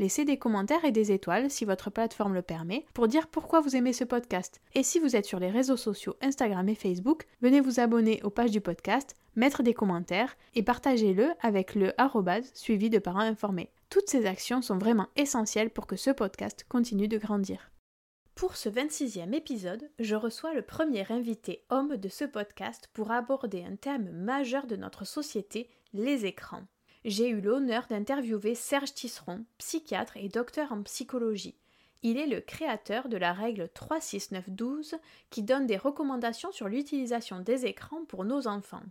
Laissez des commentaires et des étoiles si votre plateforme le permet pour dire pourquoi vous aimez ce podcast. Et si vous êtes sur les réseaux sociaux Instagram et Facebook, venez vous abonner aux pages du podcast, mettre des commentaires et partagez-le avec le suivi de parents informés. Toutes ces actions sont vraiment essentielles pour que ce podcast continue de grandir. Pour ce 26e épisode, je reçois le premier invité homme de ce podcast pour aborder un thème majeur de notre société, les écrans j'ai eu l'honneur d'interviewer Serge Tisseron, psychiatre et docteur en psychologie. Il est le créateur de la règle 36912 qui donne des recommandations sur l'utilisation des écrans pour nos enfants.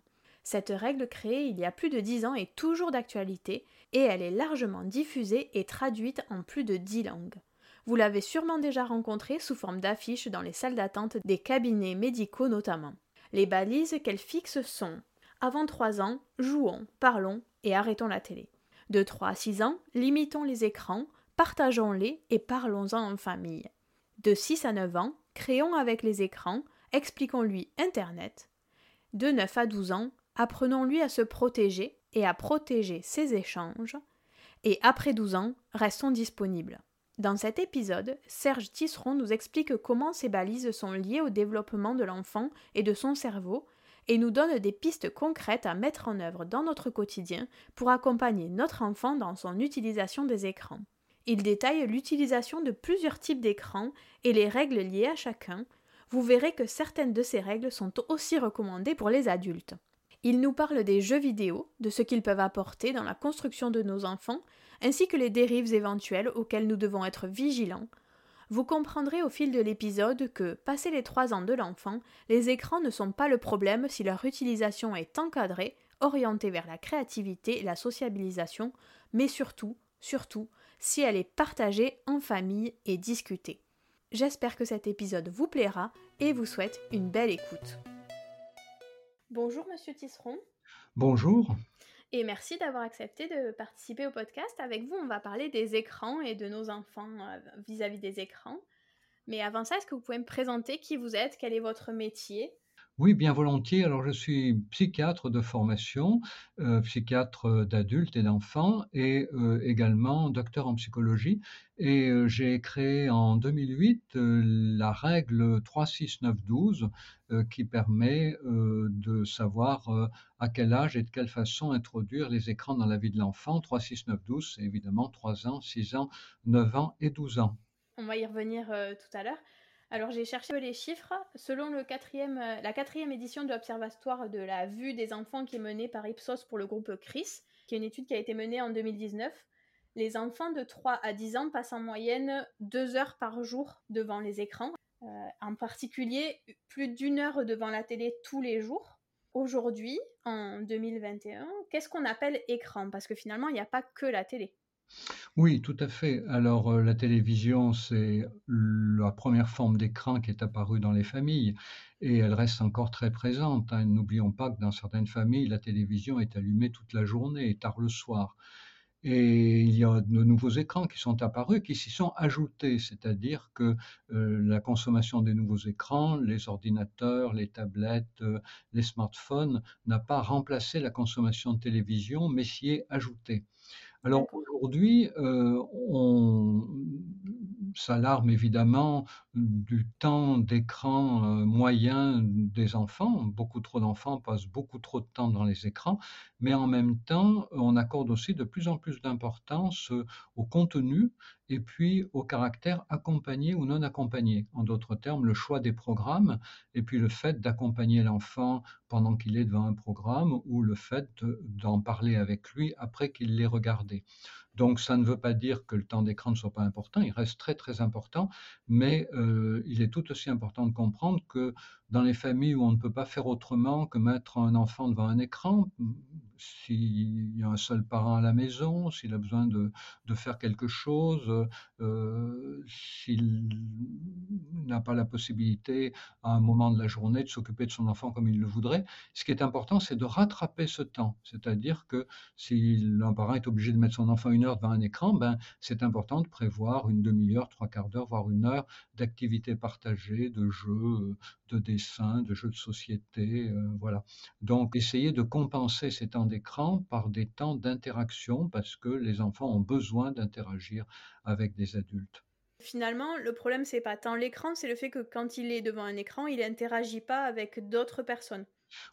Cette règle créée il y a plus de 10 ans est toujours d'actualité et elle est largement diffusée et traduite en plus de 10 langues. Vous l'avez sûrement déjà rencontrée sous forme d'affiches dans les salles d'attente des cabinets médicaux notamment. Les balises qu'elle fixe sont Avant 3 ans, jouons, parlons, et arrêtons la télé. De 3 à 6 ans, limitons les écrans, partageons-les et parlons-en en famille. De 6 à 9 ans, créons avec les écrans, expliquons-lui Internet. De 9 à 12 ans, apprenons-lui à se protéger et à protéger ses échanges. Et après 12 ans, restons disponibles. Dans cet épisode, Serge Tisseron nous explique comment ces balises sont liées au développement de l'enfant et de son cerveau et nous donne des pistes concrètes à mettre en œuvre dans notre quotidien pour accompagner notre enfant dans son utilisation des écrans. Il détaille l'utilisation de plusieurs types d'écrans et les règles liées à chacun. Vous verrez que certaines de ces règles sont aussi recommandées pour les adultes. Il nous parle des jeux vidéo, de ce qu'ils peuvent apporter dans la construction de nos enfants, ainsi que les dérives éventuelles auxquelles nous devons être vigilants, vous comprendrez au fil de l'épisode que, passé les 3 ans de l'enfant, les écrans ne sont pas le problème si leur utilisation est encadrée, orientée vers la créativité et la sociabilisation, mais surtout, surtout, si elle est partagée en famille et discutée. J'espère que cet épisode vous plaira et vous souhaite une belle écoute. Bonjour Monsieur Tisseron. Bonjour et merci d'avoir accepté de participer au podcast. Avec vous, on va parler des écrans et de nos enfants euh, vis-à-vis des écrans. Mais avant ça, est-ce que vous pouvez me présenter qui vous êtes, quel est votre métier? Oui, bien volontiers. Alors, je suis psychiatre de formation, euh, psychiatre d'adultes et d'enfants, et euh, également docteur en psychologie. Et euh, j'ai créé en 2008 la règle 36912 qui permet de savoir à quel âge et de quelle façon introduire les écrans dans la vie de l'enfant. 36912, c'est évidemment 3 ans, 6 ans, 9 ans et 12 ans. On va y revenir tout à l'heure. Alors j'ai cherché les chiffres. Selon euh, la quatrième édition de l'Observatoire de la vue des enfants qui est menée par Ipsos pour le groupe CRIS, qui est une étude qui a été menée en 2019, les enfants de 3 à 10 ans passent en moyenne 2 heures par jour devant les écrans. Euh, en particulier, plus d'une heure devant la télé tous les jours. Aujourd'hui, en 2021, qu'est-ce qu'on appelle écran? Parce que finalement, il n'y a pas que la télé. Oui, tout à fait. Alors, euh, la télévision, c'est la première forme d'écran qui est apparue dans les familles et elle reste encore très présente. hein. N'oublions pas que dans certaines familles, la télévision est allumée toute la journée et tard le soir. Et il y a de nouveaux écrans qui sont apparus, qui s'y sont ajoutés, c'est-à-dire que euh, la consommation des nouveaux écrans, les ordinateurs, les tablettes, euh, les smartphones, n'a pas remplacé la consommation de télévision, mais s'y est ajoutée. Alors aujourd'hui, euh, on s'alarme évidemment du temps d'écran euh, moyen des enfants. Beaucoup trop d'enfants passent beaucoup trop de temps dans les écrans, mais en même temps, on accorde aussi de plus en plus d'importance euh, au contenu et puis au caractère accompagné ou non accompagné. En d'autres termes, le choix des programmes et puis le fait d'accompagner l'enfant pendant qu'il est devant un programme ou le fait d'en parler avec lui après qu'il l'ait regardé. Donc ça ne veut pas dire que le temps d'écran ne soit pas important, il reste très très important, mais euh, il est tout aussi important de comprendre que dans les familles où on ne peut pas faire autrement que mettre un enfant devant un écran, s'il y a un seul parent à la maison, s'il a besoin de, faire quelque chose, euh, s'il n'a pas la possibilité à un moment de la journée de s'occuper de son enfant comme il le voudrait, ce qui est important, c'est de rattraper ce temps. C'est-à-dire que si un parent est obligé de mettre son enfant une heure devant un écran, ben, c'est important de prévoir une demi-heure, trois quarts d'heure, voire une heure d'activités partagées, de jeux, de dessins, de jeux de société, euh, voilà. Donc, essayer de compenser ces temps d'écran par des temps d'interaction parce que les enfants ont besoin d'interagir avec des adultes. Finalement, le problème, c'est pas tant l'écran, c'est le fait que quand il est devant un écran, il n'interagit pas avec d'autres personnes.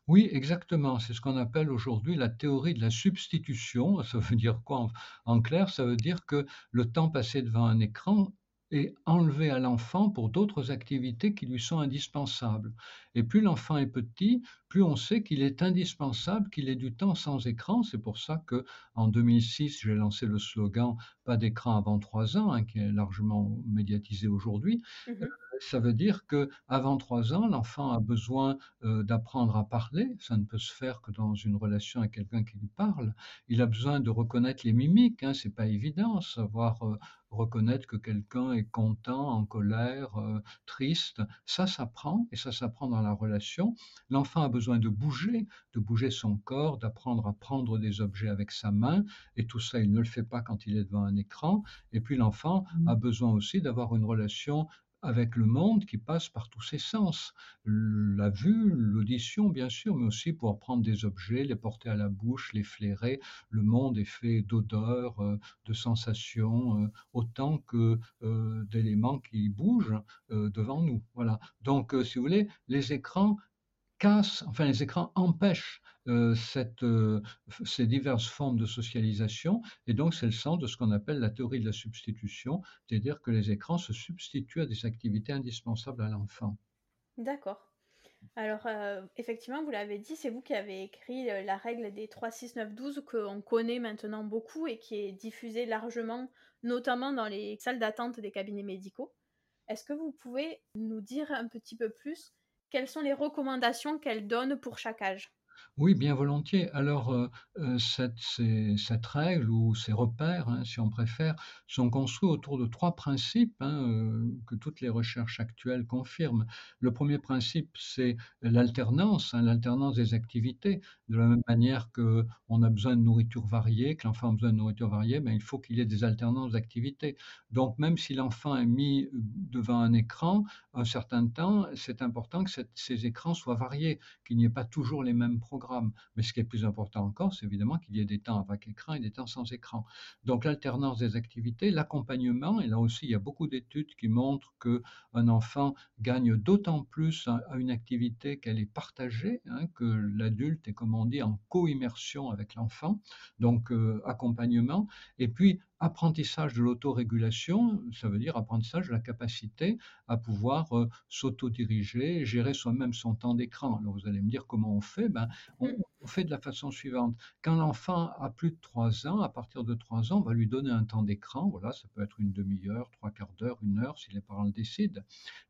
Oui, exactement. C'est ce qu'on appelle aujourd'hui la théorie de la substitution. Ça veut dire quoi en, en clair? Ça veut dire que le temps passé devant un écran est enlevé à l'enfant pour d'autres activités qui lui sont indispensables. Et plus l'enfant est petit, plus on sait qu'il est indispensable qu'il ait du temps sans écran. C'est pour ça que en 2006, j'ai lancé le slogan Pas d'écran avant trois ans, hein, qui est largement médiatisé aujourd'hui. Mmh ça veut dire que avant trois ans, l'enfant a besoin euh, d'apprendre à parler. Ça ne peut se faire que dans une relation avec quelqu'un qui lui parle. Il a besoin de reconnaître les mimiques. Hein, c'est pas évident, savoir euh, reconnaître que quelqu'un est content, en colère, euh, triste. Ça s'apprend et ça s'apprend dans la relation. L'enfant a besoin de bouger, de bouger son corps, d'apprendre à prendre des objets avec sa main. Et tout ça, il ne le fait pas quand il est devant un écran. Et puis l'enfant a besoin aussi d'avoir une relation avec le monde qui passe par tous ses sens. La vue, l'audition, bien sûr, mais aussi pour prendre des objets, les porter à la bouche, les flairer. Le monde est fait d'odeurs, euh, de sensations, euh, autant que euh, d'éléments qui bougent devant nous. Voilà. Donc, si vous voulez, les écrans cassent, enfin les écrans empêchent euh, euh, ces diverses formes de socialisation. Et donc, c'est le sens de ce qu'on appelle la théorie de la substitution, c'est-à-dire que les écrans se substituent à des activités indispensables à l'enfant. D'accord. Alors, euh, effectivement, vous l'avez dit, c'est vous qui avez écrit la règle des 3, 6, 9, 12 qu'on connaît maintenant beaucoup et qui est diffusée largement, notamment dans les salles d'attente des cabinets médicaux. Est-ce que vous pouvez nous dire un petit peu plus quelles sont les recommandations qu'elle donne pour chaque âge? Oui, bien volontiers. Alors, euh, euh, cette, règle ou ces repères, hein, si on préfère, sont construits autour de trois principes hein, euh, que toutes les recherches actuelles confirment. Le premier principe, c'est l'alternance, hein, l'alternance des activités. De la même manière qu'on a besoin de nourriture variée, que l'enfant a besoin de nourriture variée, ben, il faut qu'il y ait des alternances d'activités. Donc, même si l'enfant est mis devant un écran un certain temps, c'est important que ces écrans soient variés, qu'il n'y ait pas toujours les mêmes programme. Mais ce qui est plus important encore, c'est évidemment qu'il y ait des temps avec écran et des temps sans écran. Donc l'alternance des activités, l'accompagnement, et là aussi il y a beaucoup d'études qui montrent que un enfant gagne d'autant plus à une activité qu'elle est partagée, hein, que l'adulte est, comme on dit, en co-immersion avec l'enfant. Donc euh, accompagnement, et puis apprentissage de l'autorégulation, ça veut dire apprentissage de la capacité à pouvoir s'autodiriger, gérer soi-même son temps d'écran. Alors vous allez me dire comment on fait ben, on, mmh. on, fait de la façon suivante. Quand l'enfant a plus de 3 ans, à partir de 3 ans, on va lui donner un temps d'écran. Voilà, ça peut être une demi-heure, trois quarts d'heure, une heure, si les parents le décident.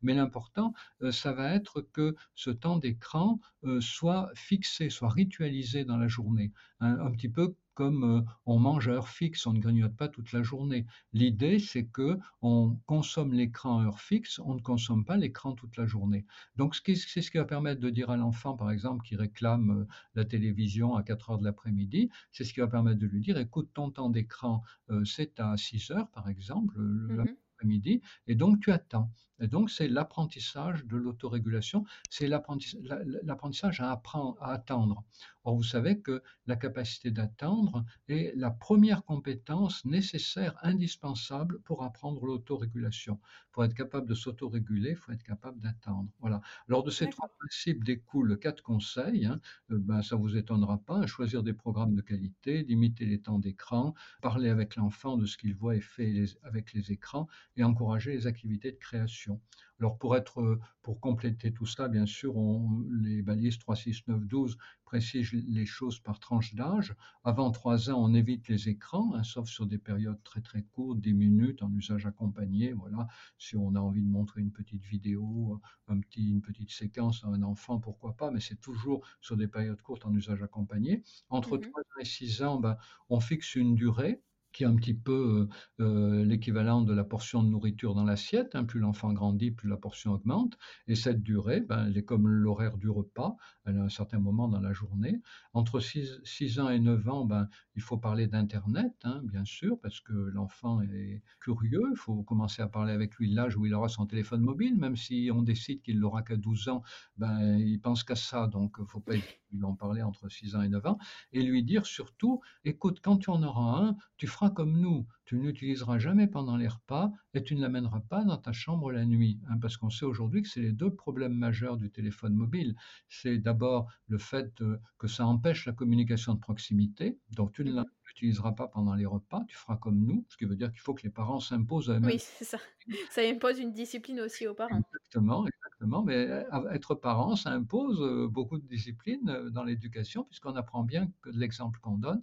Mais l'important, ça va être que ce temps d'écran soit fixé, soit ritualisé dans la journée. un petit peu comme euh, on mange à heure fixe, on ne grignote pas toute la journée. L'idée, c'est que on consomme l'écran à heure fixe, on ne consomme pas l'écran toute la journée. Donc, c'est ce qui va permettre de dire à l'enfant, par exemple, qui réclame euh, la télévision à 4 heures de l'après-midi, c'est ce qui va permettre de lui dire, écoute, ton temps d'écran, euh, c'est à 6 heures, par exemple, mmh midi et donc tu attends. Et donc c'est l'apprentissage de l'autorégulation, c'est l'apprentissage à apprendre, à attendre. Or vous savez que la capacité d'attendre est la première compétence nécessaire, indispensable pour apprendre l'autorégulation. Pour être capable de s'autoréguler, il faut être capable d'attendre. Voilà. Alors de ces trois principes découlent quatre conseils. Hein. Euh, ben, ça vous étonnera pas. Choisir des programmes de qualité, limiter les temps d'écran, parler avec l'enfant de ce qu'il voit et fait avec les écrans, et encourager les activités de création. Alors pour être, pour compléter tout ça, bien sûr, on, les balises 3, 6, 9, 12 précisent les choses par tranche d'âge. Avant 3 ans, on évite les écrans, hein, sauf sur des périodes très très courtes, 10 minutes en usage accompagné. Voilà, si on a envie de montrer une petite vidéo, un petit, une petite séquence à un enfant, pourquoi pas, mais c'est toujours sur des périodes courtes en usage accompagné. Entre 3 mmh ans et 6 ans, ben, on fixe une durée qui est un petit peu euh, l'équivalent de la portion de nourriture dans l'assiette. Hein. Plus l'enfant grandit, plus la portion augmente. Et cette durée, ben, elle est comme l'horaire du repas, elle a un certain moment dans la journée. Entre 6, ans et 9 ans, ben, il faut parler d'Internet, hein, bien sûr, parce que l'enfant est curieux. Il faut commencer à parler avec lui l'âge où il aura son téléphone mobile, même si on décide qu'il n'aura qu'à 12 ans, ben, il pense qu'à ça. Donc, il ne faut pas en parler entre 6 ans et 9 ans. Et lui dire surtout, écoute, quand tu en auras un, tu feras comme nous, tu ne l'utiliseras jamais pendant les repas et tu ne l'amèneras pas dans ta chambre la nuit. Hein, parce qu'on sait aujourd'hui que c'est les deux problèmes majeurs du téléphone mobile. C'est d'abord le fait que ça empêche la communication de proximité, donc tu ne l'utiliseras pas pendant les repas, tu feras comme nous, ce qui veut dire qu'il faut que les parents s'imposent à eux-mêmes. Oui, c'est ça. Ça impose une discipline aussi aux parents. Exactement, exactement. Mais euh, être parent, ça impose euh, beaucoup de discipline euh, dans l'éducation, puisqu'on apprend bien que de l'exemple qu'on donne.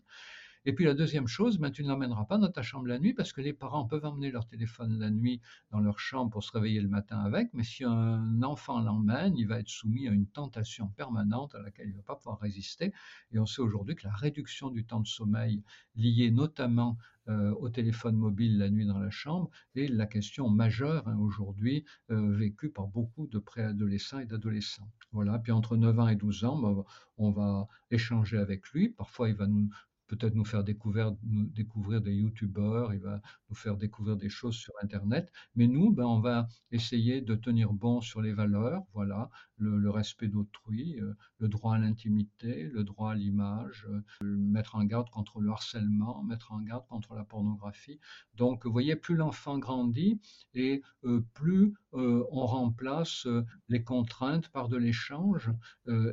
Et puis la deuxième chose, ben, tu ne l'emmèneras pas dans ta chambre la nuit parce que les parents peuvent emmener leur téléphone la nuit dans leur chambre pour se réveiller le matin avec, mais si un enfant l'emmène, il va être soumis à une tentation permanente à laquelle il ne va pas pouvoir résister. Et on sait aujourd'hui que la réduction du temps de sommeil liée notamment euh, au téléphone mobile la nuit dans la chambre est la question majeure hein, aujourd'hui euh, vécue par beaucoup de préadolescents et d'adolescents. Voilà, puis entre 9 ans et 12 ans, ben, on va échanger avec lui. Parfois, il va nous, peut-être nous faire découvrir, des youtubeurs, il va nous faire découvrir des choses sur Internet. Mais nous, ben, on va essayer de tenir bon sur les valeurs, voilà, le, respect d'autrui, euh, le droit à l'intimité, le droit à l'image, euh, mettre en garde contre le harcèlement, mettre en garde contre la pornographie. Donc, vous voyez, plus l'enfant grandit et euh, plus on remplace les contraintes par de l'échange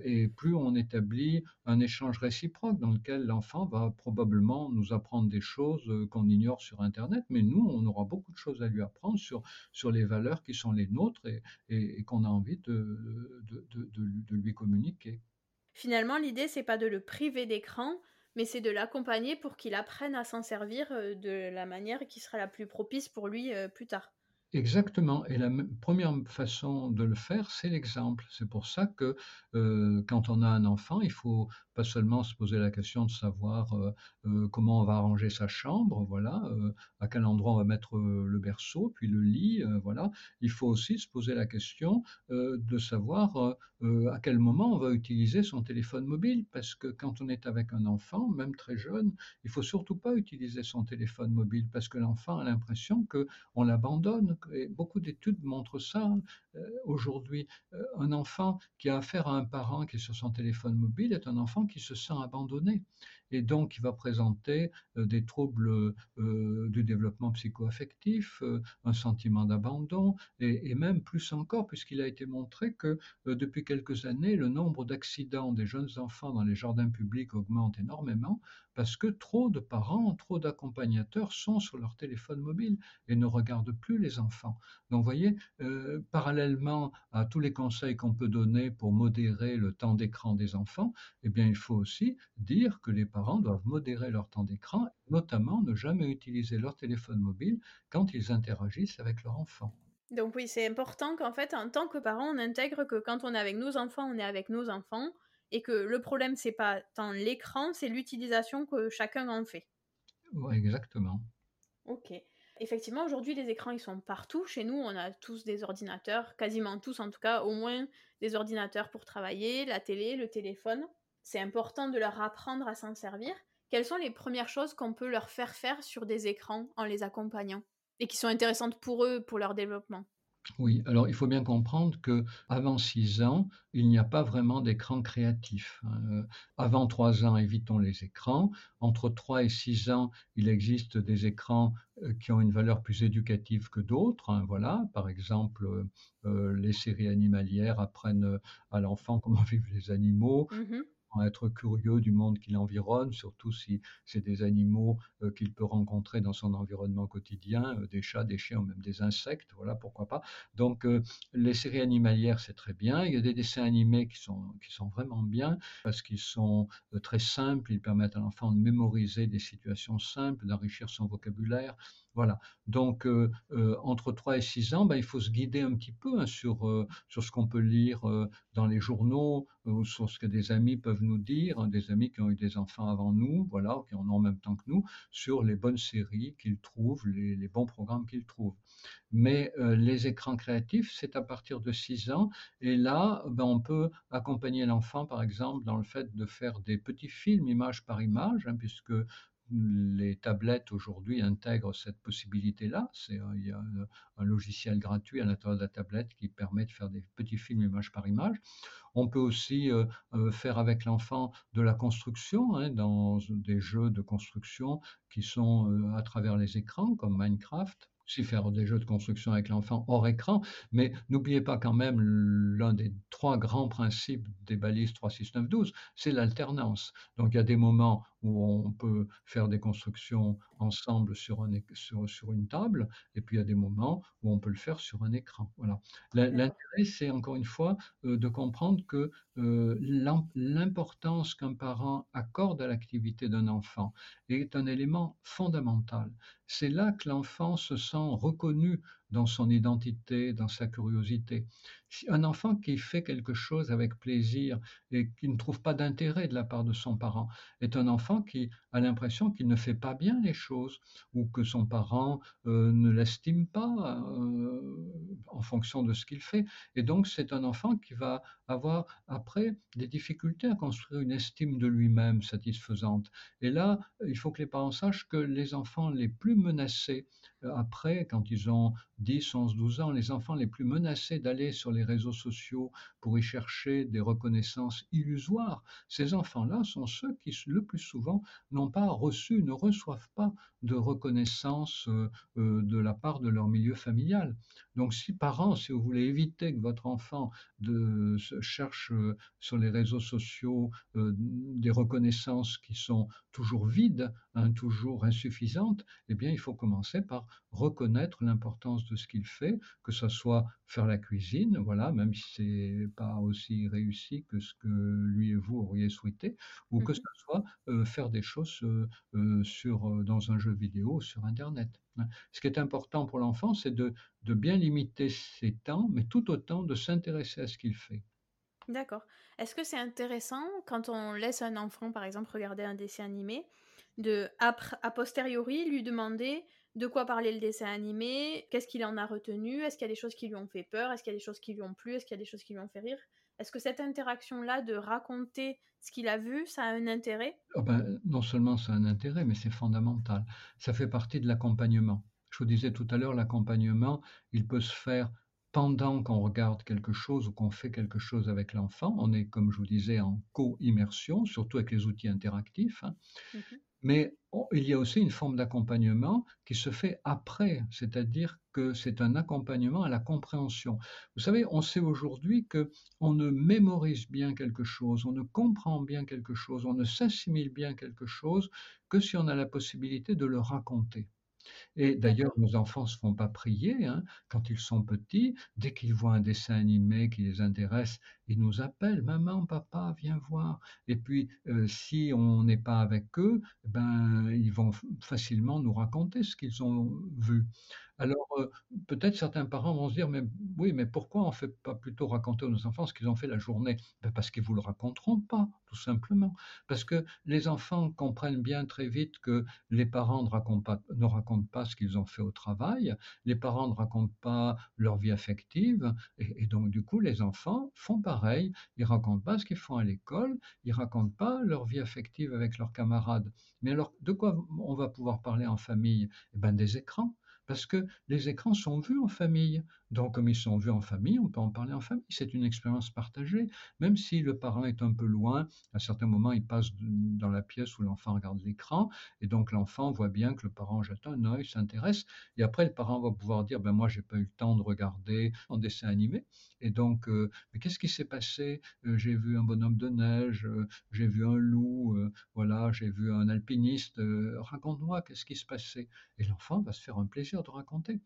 et plus on établit un échange réciproque dans lequel l'enfant va probablement nous apprendre des choses qu'on ignore sur Internet, mais nous, on aura beaucoup de choses à lui apprendre sur, sur les valeurs qui sont les nôtres et, qu'on a envie de, de, lui communiquer. Finalement, l'idée, c'est pas de le priver d'écran, mais c'est de l'accompagner pour qu'il apprenne à s'en servir euh, de la manière qui sera la plus propice pour lui euh, plus tard. Exactement. Et la première façon de le faire, c'est l'exemple. C'est pour ça que euh, quand on a un enfant, il faut pas seulement se poser la question de savoir euh, euh, comment on va arranger sa chambre, voilà, à quel endroit on va mettre le berceau, puis le lit, voilà. Il faut aussi se poser la question de savoir à quel moment on va utiliser son téléphone mobile, parce que quand on est avec un enfant, même très jeune, il faut surtout pas utiliser son téléphone mobile, parce que l'enfant a l'impression que on l'abandonne beaucoup d'études montrent ça aujourd'hui. un enfant qui a affaire à un parent qui est sur son téléphone mobile est un enfant qui se sent abandonné et donc il va présenter des troubles du développement psychoaffectif, un sentiment d'abandon et, même plus encore puisqu'il a été montré que depuis quelques années, le nombre d'accidents des jeunes enfants dans les jardins publics augmente énormément parce que trop de parents, trop d'accompagnateurs sont sur leur téléphone mobile et ne regardent plus les enfants. Donc, vous voyez, euh, parallèlement à tous les conseils qu'on peut donner pour modérer le temps d'écran des enfants, eh bien, il faut aussi dire que les parents doivent modérer leur temps d'écran, notamment ne jamais utiliser leur téléphone mobile quand ils interagissent avec leur enfant. Donc oui, c'est important qu'en fait, en tant que parent, on intègre que quand on est avec nos enfants, on est avec nos enfants et que le problème, c'est pas tant l'écran, c'est l'utilisation que chacun en fait. Oui, exactement. Ok. Effectivement, aujourd'hui, les écrans, ils sont partout. Chez nous, on a tous des ordinateurs, quasiment tous en tout cas, au moins des ordinateurs pour travailler, la télé, le téléphone. C'est important de leur apprendre à s'en servir. Quelles sont les premières choses qu'on peut leur faire faire sur des écrans en les accompagnant et qui sont intéressantes pour eux, pour leur développement? Oui, alors il faut bien comprendre que avant 6 ans, il n'y a pas vraiment d'écran créatif. Hein. Euh, avant 3 ans, évitons les écrans. Entre 3 et 6 ans, il existe des écrans euh, qui ont une valeur plus éducative que d'autres. Hein, voilà, par exemple, euh, les séries animalières apprennent à l'enfant comment vivent les animaux. Mmh être curieux du monde qui l'environne, surtout si c'est des animaux euh, qu'il peut rencontrer dans son environnement quotidien, euh, des chats, des chiens ou même des insectes, voilà, pourquoi pas. Donc euh, les séries animalières, c'est très bien. Il y a des dessins animés qui sont, qui sont vraiment bien parce qu'ils sont très simples, ils permettent à l'enfant de mémoriser des situations simples, d'enrichir son vocabulaire. Voilà. Donc, entre 3 et 6 ans, ben, il faut se guider un petit peu hein, sur, sur ce qu'on peut lire dans les journaux ou sur ce que des amis peuvent nous dire, hein, des amis qui ont eu des enfants avant nous, voilà, qui en ont en même temps que nous, sur les bonnes séries qu'ils trouvent, les, les, bons programmes qu'ils trouvent. Mais les écrans créatifs, c'est à partir de 6 ans. Et là, ben, on peut accompagner l'enfant, par exemple, dans le fait de faire des petits films image par image, hein, puisque les tablettes aujourd'hui intègrent cette possibilité-là. C'est, euh, il y a un, logiciel gratuit à l'intérieur de la tablette qui permet de faire des petits films image par image. On peut aussi euh, euh, faire avec l'enfant de la construction hein, dans des jeux de construction qui sont à travers les écrans comme Minecraft aussi faire des jeux de construction avec l'enfant hors écran, mais n'oubliez pas quand même l'un des trois grands principes des balises 3, 6, 9, 12, c'est l'alternance. Donc il y a des moments où on peut faire des constructions ensemble sur, un, sur, sur, une table, et puis il y a des moments où on peut le faire sur un écran. Voilà. L'intérêt, c'est encore une fois euh, de comprendre que euh, l'importance qu'un parent accorde à l'activité d'un enfant est un élément fondamental. C'est là que l'enfant se sent reconnu dans son identité, dans sa curiosité. Un enfant qui fait quelque chose avec plaisir et qui ne trouve pas d'intérêt de la part de son parent est un enfant qui a l'impression qu'il ne fait pas bien les choses ou que son parent euh, ne l'estime pas euh, en fonction de ce qu'il fait. Et donc c'est un enfant qui va avoir après des difficultés à construire une estime de lui-même satisfaisante. Et là, il faut que les parents sachent que les enfants les plus menacés euh, après, quand ils ont 10, 11, 12 ans, les enfants les plus menacés d'aller sur les réseaux sociaux pour y chercher des reconnaissances illusoires, ces enfants-là sont ceux qui, le plus souvent, n'ont pas reçu, ne reçoivent pas de reconnaissance euh, euh, de la part de leur milieu familial. Donc, si parents, si vous voulez éviter que votre enfant cherche euh, sur les réseaux sociaux des reconnaissances qui sont toujours vides, hein, toujours insuffisantes, eh bien, il faut commencer par reconnaître l'importance de ce qu'il fait, que ce soit faire la cuisine, voilà, même si c'est pas aussi réussi que ce que lui et vous auriez souhaité, ou que mmh ce soit faire des choses sur, dans un jeu vidéo sur Internet. Hein. Ce qui est important pour l'enfant, c'est de, de bien limiter ses temps, mais tout autant de s'intéresser à ce qu'il fait. D'accord. Est-ce que c'est intéressant quand on laisse un enfant, par exemple, regarder un dessin animé, de a posteriori lui demander de quoi parler le dessin animé, qu'est-ce qu'il en a retenu, est-ce qu'il y a des choses qui lui ont fait peur, est-ce qu'il y a des choses qui lui ont plu, est-ce qu'il y a des choses qui lui ont fait rire Est-ce que cette interaction-là de raconter ce qu'il a vu, ça a un intérêt? Oh ben, Non seulement ça a un intérêt, mais c'est fondamental. Ça fait partie de l'accompagnement. Je vous disais tout à l'heure, l'accompagnement, il peut se faire pendant qu'on regarde quelque chose ou qu'on fait quelque chose avec l'enfant. On est, comme je vous disais, en co-immersion, surtout avec les outils interactifs. Hein. Mmh Mais il y a aussi une forme d'accompagnement qui se fait après, c'est-à-dire que c'est un accompagnement à la compréhension. Vous savez, on sait aujourd'hui que on ne mémorise bien quelque chose, on ne comprend bien quelque chose, on ne s'assimile bien quelque chose que si on a la possibilité de le raconter. Et d'ailleurs, nos enfants ne se font pas prier hein, quand ils sont petits. Dès qu'ils voient un dessin animé qui les intéresse, ils nous appellent Maman, papa, viens voir. Et puis, euh, si on n'est pas avec eux, ben, ils vont facilement nous raconter ce qu'ils ont vu. Alors, euh, peut-être certains parents vont se dire, mais oui, mais pourquoi on ne fait pas plutôt raconter à nos enfants ce qu'ils ont fait la journée? Ben, Parce qu'ils ne vous le raconteront pas, tout simplement. Parce que les enfants comprennent bien très vite que les parents ne racontent pas, ne racontent pas ce qu'ils ont fait au travail, les parents ne racontent pas leur vie affective, et, donc du coup, les enfants font pareil, ils racontent pas ce qu'ils font à l'école, ils racontent pas leur vie affective avec leurs camarades. Mais alors, de quoi on va pouvoir parler en famille? Eh ben, des écrans parce que les écrans sont vus en famille. Donc, comme ils sont vus en famille, on peut en parler en famille. C'est une expérience partagée. Même si le parent est un peu loin, à certains moments, il passe dans la pièce où l'enfant regarde l'écran. Et donc, l'enfant voit bien que le parent jette un œil, s'intéresse. Et après, le parent va pouvoir dire, ben moi, j'ai pas eu le temps de regarder en dessin animé. Et donc, euh, qu'est-ce qui s'est passé? Euh, J'ai vu un bonhomme de neige, euh, j'ai vu un loup, voilà, j'ai vu un alpiniste. Raconte-moi, qu'est-ce qui se passait? Et l'enfant va se faire un plaisir de raconter.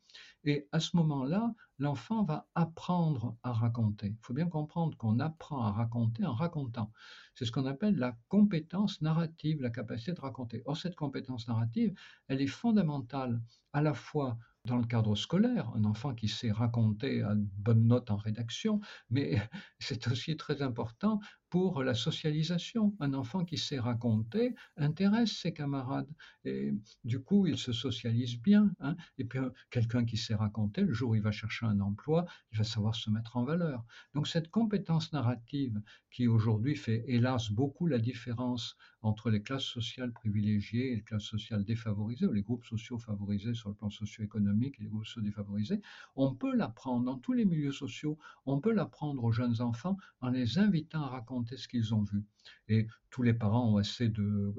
Et à ce moment-là, l'enfant va apprendre à raconter. Il faut bien comprendre qu'on apprend à raconter en racontant. C'est ce qu'on appelle la compétence narrative, la capacité de raconter. Or, cette compétence narrative, elle est fondamentale à la fois dans le cadre scolaire, un enfant qui sait raconter à bonne note en rédaction, mais c'est aussi très important pour la socialisation. Un enfant qui sait raconter intéresse ses camarades et du coup il se socialise bien. Hein. Et puis quelqu'un qui sait raconter, le jour où il va chercher un emploi, il va savoir se mettre en valeur. Donc cette compétence narrative qui aujourd'hui fait hélas beaucoup la différence entre les classes sociales privilégiées et les classes sociales défavorisées, ou les groupes sociaux favorisés sur le plan socio-économique et les groupes sociaux défavorisés, on peut l'apprendre dans tous les milieux sociaux, on peut l'apprendre aux jeunes enfants en les invitant à raconter ce qu'ils ont vu. Et tous les parents ont assez de,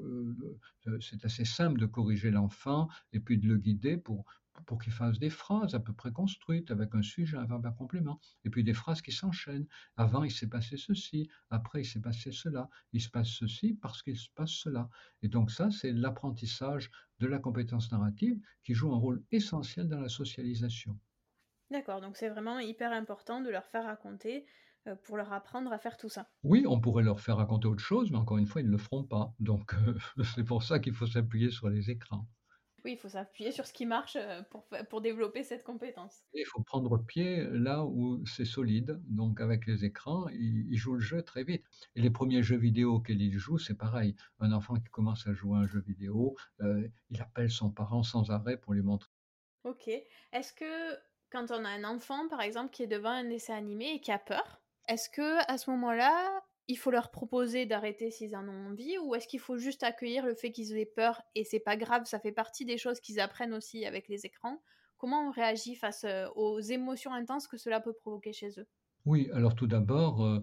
c'est assez simple de corriger l'enfant et puis de le guider pour pour qu'il fasse des phrases à peu près construites avec un sujet, un verbe, un complément, et puis des phrases qui s'enchaînent. Avant, il s'est passé ceci, après, il s'est passé cela, il se passe ceci parce qu'il se passe cela. Et donc ça, c'est l'apprentissage de la compétence narrative qui joue un rôle essentiel dans la socialisation. D'accord, donc c'est vraiment hyper important de leur faire raconter euh, pour leur apprendre à faire tout ça. Oui, on pourrait leur faire raconter autre chose, mais encore une fois, ils ne le feront pas. Donc euh, c'est pour ça qu'il faut s'appuyer sur les écrans. Oui, il faut s'appuyer sur ce qui marche euh, pour, pour développer cette compétence. il faut prendre pied là où c'est solide. Donc avec les écrans, ils, jouent le jeu très vite. Et les premiers jeux vidéo auxquels ils jouent, c'est pareil. Un enfant qui commence à jouer à un jeu vidéo, il appelle son parent sans arrêt pour lui montrer. Ok. Est-ce que quand on a un enfant, par exemple, qui est devant un dessin animé et qui a peur, est-ce que à ce moment-là, il faut leur proposer d'arrêter s'ils en ont envie ou est-ce qu'il faut juste accueillir le fait qu'ils aient peur et c'est pas grave, ça fait partie des choses qu'ils apprennent aussi avec les écrans? Comment on réagit face euh, aux émotions intenses que cela peut provoquer chez eux? Oui, alors tout d'abord, euh,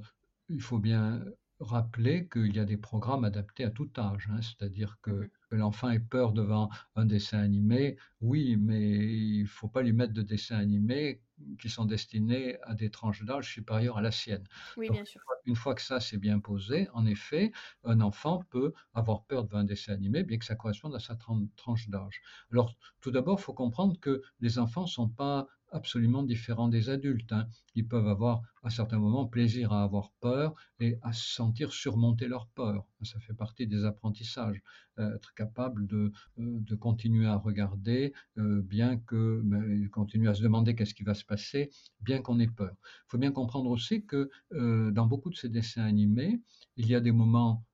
il faut bien rappeler qu'il y a des programmes adaptés à tout âge, hein. c'est-à-dire que, mmh que l'enfant ait peur devant un dessin animé, oui, mais il ne faut pas lui mettre de dessins animés qui sont destinés à des tranches d'âge supérieures à la sienne. Oui, bien sûr. Une fois que ça s'est bien posé, en effet, un enfant peut avoir peur devant un dessin animé, bien que ça corresponde à sa tranche d'âge. Alors, tout d'abord, il faut comprendre que les enfants ne sont pas absolument différents des adultes. Hein. Ils peuvent avoir à certains moments plaisir à avoir peur et à se sentir surmonter leur peur. Ça fait partie des apprentissages. Euh, être capable de, euh, de, continuer à regarder, euh, bien que mais, continuer à se demander qu'est-ce qui va se passer, bien qu'on ait peur. Il faut bien comprendre aussi que dans beaucoup de ces dessins animés, il y a des moments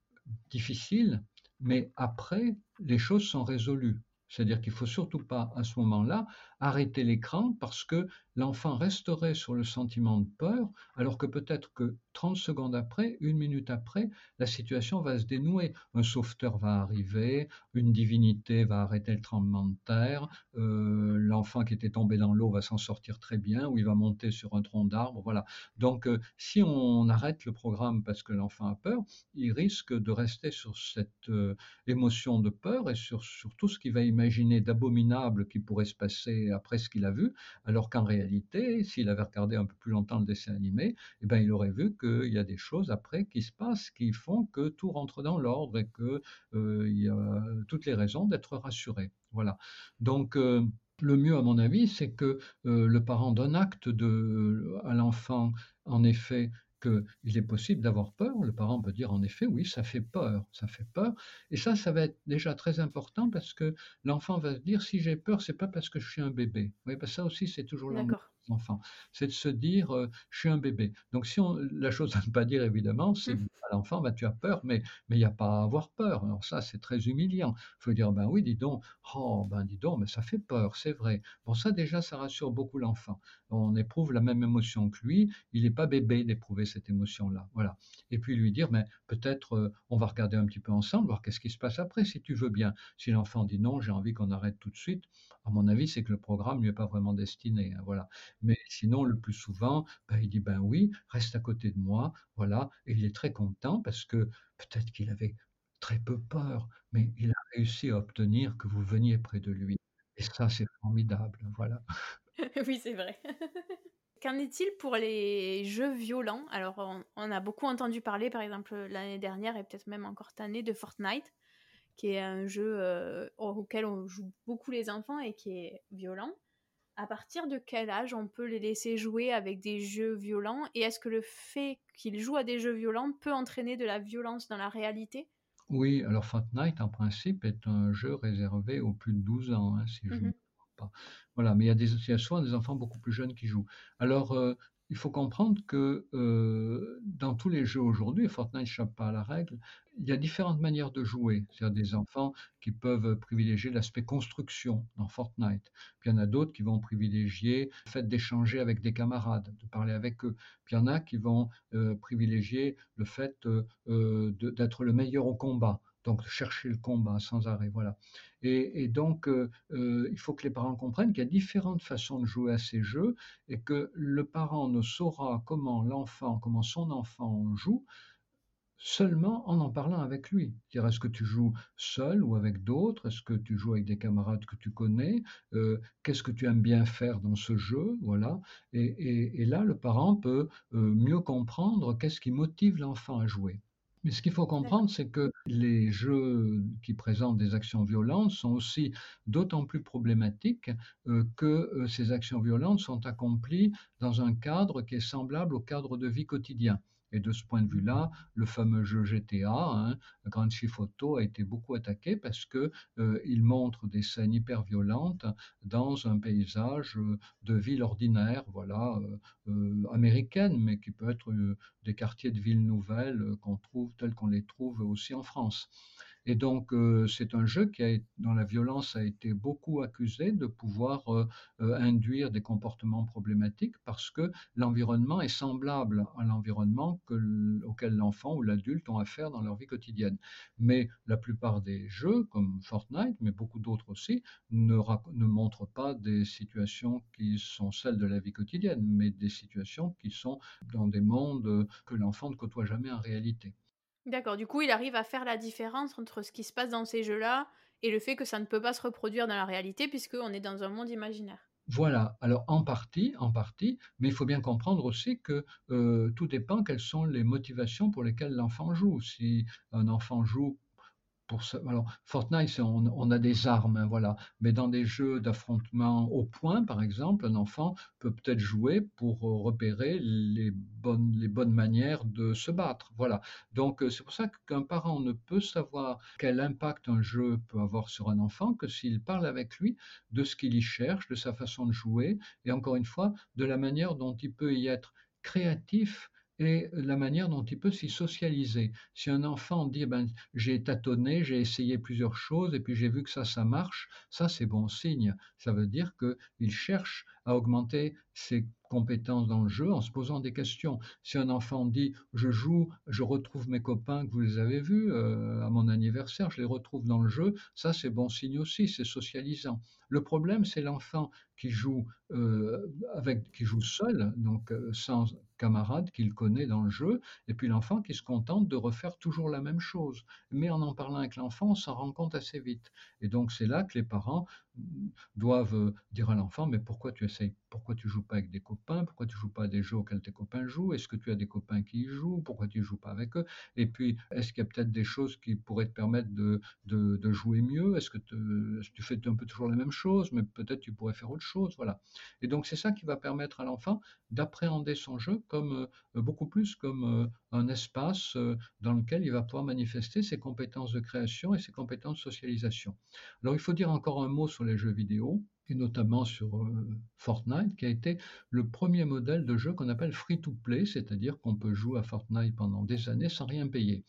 difficiles, mais après, les choses sont résolues. C'est-à-dire qu'il ne faut surtout pas, à ce moment-là, arrêter l'écran parce que l'enfant resterait sur le sentiment de peur, alors que peut-être que 30 secondes après, une minute après, la situation va se dénouer. Un sauveteur va arriver, une divinité va arrêter le tremblement de terre, euh, l'enfant qui était tombé dans l'eau va s'en sortir très bien, ou il va monter sur un tronc d'arbre. Voilà. Donc, euh, si on arrête le programme parce que l'enfant a peur, il risque de rester sur cette euh, émotion de peur et sur, tout ce qu'il va imaginer d'abominable qui pourrait se passer après ce qu'il a vu, alors qu'en réalité, s'il avait regardé un peu plus longtemps le dessin animé, eh ben, il aurait vu qu'il y a des choses après qui se passent qui font que tout rentre dans l'ordre et qu'il euh, y a toutes les raisons d'être rassuré. Voilà. Donc, euh, le mieux, à mon avis, c'est que euh, le parent donne acte de, à l'enfant, en effet, qu'il est possible d'avoir peur. Le parent peut dire en effet, oui, ça fait peur, ça fait peur. Et ça, ça va être déjà très important parce que l'enfant va se dire, si j'ai peur, c'est pas parce que je suis un bébé. Oui, que ça aussi, c'est toujours la enfant. C'est de se dire, euh, je suis un bébé. Donc, si on, la chose à ne pas dire, évidemment, c'est mmh. à l'enfant, bah, tu as peur, mais il n'y a pas à avoir peur. Alors ça, c'est très humiliant. Il faut dire, ben oui, dis donc, oh, ben dis donc, mais ça fait peur, c'est vrai. Bon, ça, déjà, ça rassure beaucoup l'enfant. On éprouve la même émotion que lui. Il n'est pas bébé d'éprouver cette émotion-là. Voilà. Et puis lui dire, mais peut-être, euh, on va regarder un petit peu ensemble, voir qu'est-ce qui se passe après, si tu veux bien. Si l'enfant dit non, j'ai envie qu'on arrête tout de suite, à mon avis, c'est que le programme ne lui est pas vraiment destiné. Hein, voilà. Mais sinon, le plus souvent, ben, il dit ben oui, reste à côté de moi, voilà. Et il est très content parce que peut-être qu'il avait très peu peur, mais il a réussi à obtenir que vous veniez près de lui. Et ça, c'est formidable, voilà. oui, c'est vrai. Qu'en est-il pour les jeux violents? Alors, on, a beaucoup entendu parler, par exemple, l'année dernière et peut-être même encore cette année, de Fortnite qui est un jeu euh, auquel on joue beaucoup les enfants et qui est violent. À partir de quel âge on peut les laisser jouer avec des jeux violents Et est-ce que le fait qu'ils jouent à des jeux violents peut entraîner de la violence dans la réalité? Oui, alors Fortnite, en principe, est un jeu réservé aux plus de 12 ans, hein, si je ne me mmh trompe pas. Voilà, mais il y, a des, il y a souvent des enfants beaucoup plus jeunes qui jouent. Alors, euh, il faut comprendre que euh, dans tous les jeux aujourd'hui, Fortnite n'échappe pas à la règle, il y a différentes manières de jouer. C'est-à-dire des enfants qui peuvent privilégier l'aspect construction dans Fortnite. Puis il y en a d'autres qui vont privilégier le fait d'échanger avec des camarades, de parler avec eux. Puis il y en a qui vont euh, privilégier le fait euh, d'être le meilleur au combat donc chercher le combat sans arrêt, voilà. Et, donc, euh, euh, il faut que les parents comprennent qu'il y a différentes façons de jouer à ces jeux et que le parent ne saura comment l'enfant, comment son enfant joue seulement en en parlant avec lui. est-ce que tu joues seul ou avec d'autres? Est-ce que tu joues avec des camarades que tu connais? Euh, Qu'est-ce que tu aimes bien faire dans ce jeu? Voilà. Et, là, le parent peut mieux comprendre qu'est-ce qui motive l'enfant à jouer. Mais ce qu'il faut comprendre, c'est que les jeux qui présentent des actions violentes sont aussi d'autant plus problématiques euh, que euh, ces actions violentes sont accomplies dans un cadre qui est semblable au cadre de vie quotidien. Et de ce point de vue-là, le fameux jeu GTA, hein, Grand Theft Auto, a été beaucoup attaqué parce que euh, il montre des scènes hyper violentes dans un paysage euh, de ville ordinaire, voilà, euh, américaine, mais qui peut être des quartiers de villes nouvelles qu'on trouve tels qu'on les trouve aussi en France. Et donc, euh, c'est un jeu qui dont la violence a été beaucoup accusée de pouvoir euh, euh, induire des comportements problématiques parce que l'environnement est semblable à l'environnement auquel l'enfant ou l'adulte ont affaire dans leur vie quotidienne. Mais la plupart des jeux, comme Fortnite, mais beaucoup d'autres aussi, ne montrent pas des situations qui sont celles de la vie quotidienne, mais des situations qui sont dans des mondes que l'enfant ne côtoie jamais en réalité. D'accord, du coup, il arrive à faire la différence entre ce qui se passe dans ces jeux-là et le fait que ça ne peut pas se reproduire dans la réalité puisqu'on est dans un monde imaginaire. Voilà, alors en partie, en partie, mais il faut bien comprendre aussi que euh, tout dépend quelles sont les motivations pour lesquelles l'enfant joue. Si un enfant joue alors, Fortnite, on, a des armes, hein, voilà. Mais dans des jeux d'affrontement au point, par exemple, un enfant peut peut-être jouer pour euh, repérer les bonnes, les bonnes manières de se battre, voilà. Donc, euh, c'est pour ça qu'un parent ne peut savoir quel impact un jeu peut avoir sur un enfant que s'il parle avec lui de ce qu'il y cherche, de sa façon de jouer, et encore une fois, de la manière dont il peut y être créatif et la manière dont il peut s'y socialiser. Si un enfant dit ben, j'ai tâtonné, j'ai essayé plusieurs choses et puis j'ai vu que ça, ça marche, ça c'est bon signe. Ça veut dire qu'il cherche à augmenter ses compétence dans le jeu en se posant des questions. Si un enfant dit je joue, je retrouve mes copains que vous les avez vus euh, à mon anniversaire, je les retrouve dans le jeu, ça c'est bon signe aussi, c'est socialisant. Le problème c'est l'enfant qui joue euh, avec qui joue seul, donc euh, sans camarade qu'il connaît dans le jeu, et puis l'enfant qui se contente de refaire toujours la même chose. Mais en en parlant avec l'enfant, on s'en rend compte assez vite. Et donc c'est là que les parents doivent euh, dire à l'enfant, mais pourquoi tu essayes, pourquoi tu joues pas avec des copains, pourquoi tu joues pas à des jeux auxquels tes copains jouent, est-ce que tu as des copains qui y jouent, pourquoi tu joues pas avec eux, et puis est-ce qu'il y a peut-être des choses qui pourraient te permettre de, de, jouer mieux, est-ce que, tu fais un peu toujours la même chose, mais peut-être tu pourrais faire autre chose, voilà. Et donc c'est ça qui va permettre à l'enfant d'appréhender son jeu comme euh, beaucoup plus comme euh, un espace dans lequel il va pouvoir manifester ses compétences de création et ses compétences de socialisation. Alors il faut dire encore un mot sur les jeux vidéo, et notamment sur euh, Fortnite, qui a été le premier modèle de jeu qu'on appelle free-to-play, c'est-à-dire qu'on peut jouer à Fortnite pendant des années sans rien payer.